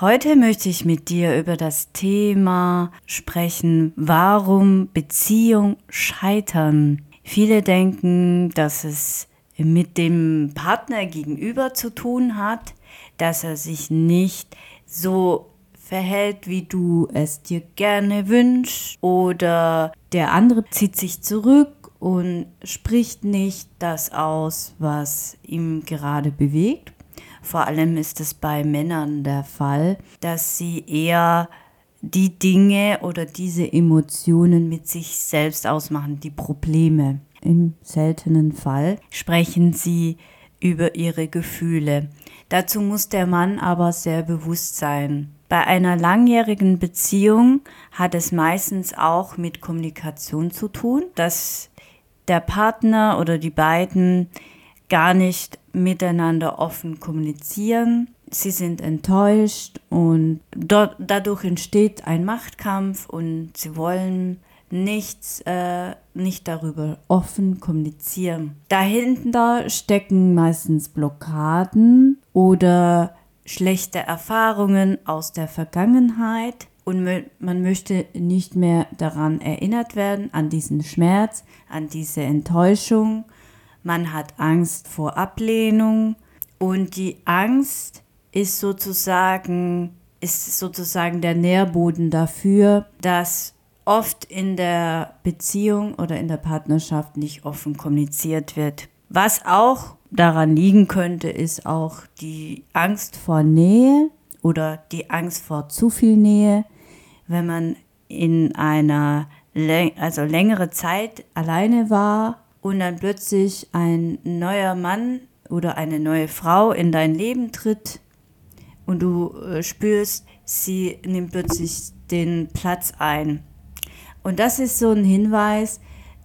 Heute möchte ich mit dir über das Thema sprechen, warum Beziehung scheitern. Viele denken, dass es mit dem Partner gegenüber zu tun hat, dass er sich nicht so verhält, wie du es dir gerne wünschst oder der andere zieht sich zurück und spricht nicht das aus, was ihm gerade bewegt. Vor allem ist es bei Männern der Fall, dass sie eher die Dinge oder diese Emotionen mit sich selbst ausmachen, die Probleme. Im seltenen Fall sprechen sie über ihre Gefühle. Dazu muss der Mann aber sehr bewusst sein. Bei einer langjährigen Beziehung hat es meistens auch mit Kommunikation zu tun, dass der Partner oder die beiden gar nicht miteinander offen kommunizieren. Sie sind enttäuscht und dort, dadurch entsteht ein Machtkampf und sie wollen nichts, äh, nicht darüber offen kommunizieren. Dahinter stecken meistens Blockaden oder schlechte Erfahrungen aus der Vergangenheit und man möchte nicht mehr daran erinnert werden, an diesen Schmerz, an diese Enttäuschung man hat Angst vor Ablehnung und die Angst ist sozusagen, ist sozusagen der Nährboden dafür, dass oft in der Beziehung oder in der Partnerschaft nicht offen kommuniziert wird. Was auch daran liegen könnte, ist auch die Angst vor Nähe oder die Angst vor zu viel Nähe, wenn man in einer also längere Zeit alleine war und dann plötzlich ein neuer Mann oder eine neue Frau in dein Leben tritt und du äh, spürst, sie nimmt plötzlich den Platz ein. Und das ist so ein Hinweis,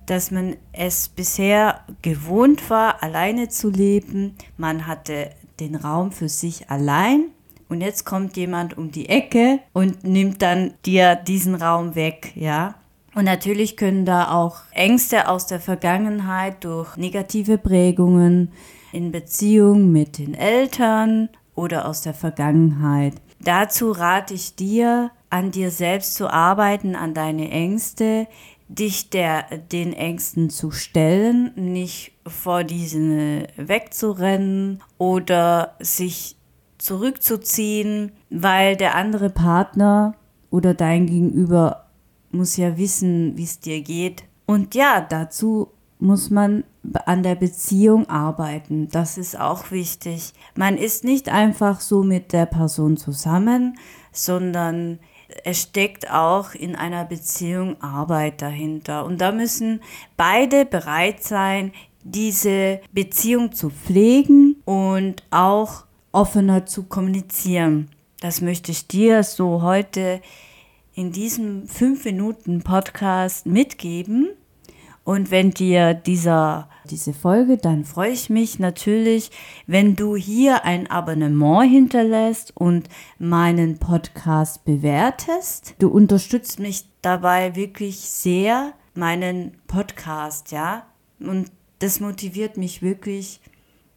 dass man es bisher gewohnt war, alleine zu leben. Man hatte den Raum für sich allein und jetzt kommt jemand um die Ecke und nimmt dann dir diesen Raum weg, ja. Und natürlich können da auch Ängste aus der Vergangenheit durch negative Prägungen in Beziehung mit den Eltern oder aus der Vergangenheit. Dazu rate ich dir, an dir selbst zu arbeiten, an deine Ängste, dich der, den Ängsten zu stellen, nicht vor diesen wegzurennen oder sich zurückzuziehen, weil der andere Partner oder dein Gegenüber muss ja wissen, wie es dir geht. Und ja, dazu muss man an der Beziehung arbeiten. Das ist auch wichtig. Man ist nicht einfach so mit der Person zusammen, sondern es steckt auch in einer Beziehung Arbeit dahinter. Und da müssen beide bereit sein, diese Beziehung zu pflegen und auch offener zu kommunizieren. Das möchte ich dir so heute in diesem 5-Minuten-Podcast mitgeben. Und wenn dir dieser, diese Folge, dann freue ich mich natürlich, wenn du hier ein Abonnement hinterlässt und meinen Podcast bewertest. Du unterstützt mich dabei wirklich sehr, meinen Podcast, ja. Und das motiviert mich wirklich,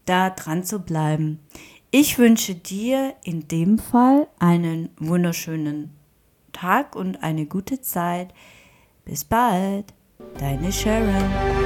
da dran zu bleiben. Ich wünsche dir in dem Fall einen wunderschönen Tag und eine gute Zeit. Bis bald, deine Sharon.